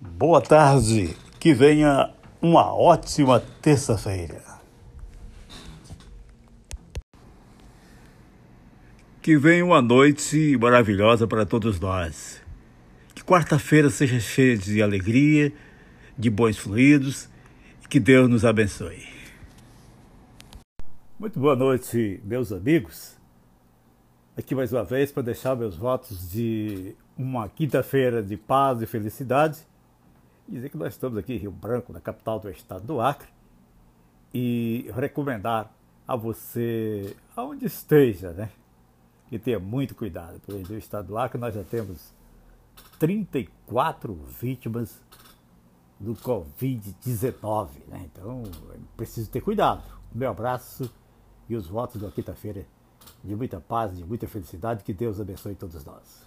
Boa tarde, que venha uma ótima terça-feira. Que venha uma noite maravilhosa para todos nós. Que quarta-feira seja cheia de alegria, de bons fluidos e que Deus nos abençoe. Muito boa noite, meus amigos. Aqui mais uma vez para deixar meus votos de uma quinta-feira de paz e felicidade dizer que nós estamos aqui em Rio Branco, na capital do estado do Acre, e recomendar a você, aonde esteja, né, que tenha muito cuidado, porque no estado do Acre nós já temos 34 vítimas do Covid-19, né? Então, é preciso ter cuidado. Meu abraço e os votos da quinta-feira de muita paz, de muita felicidade. Que Deus abençoe todos nós.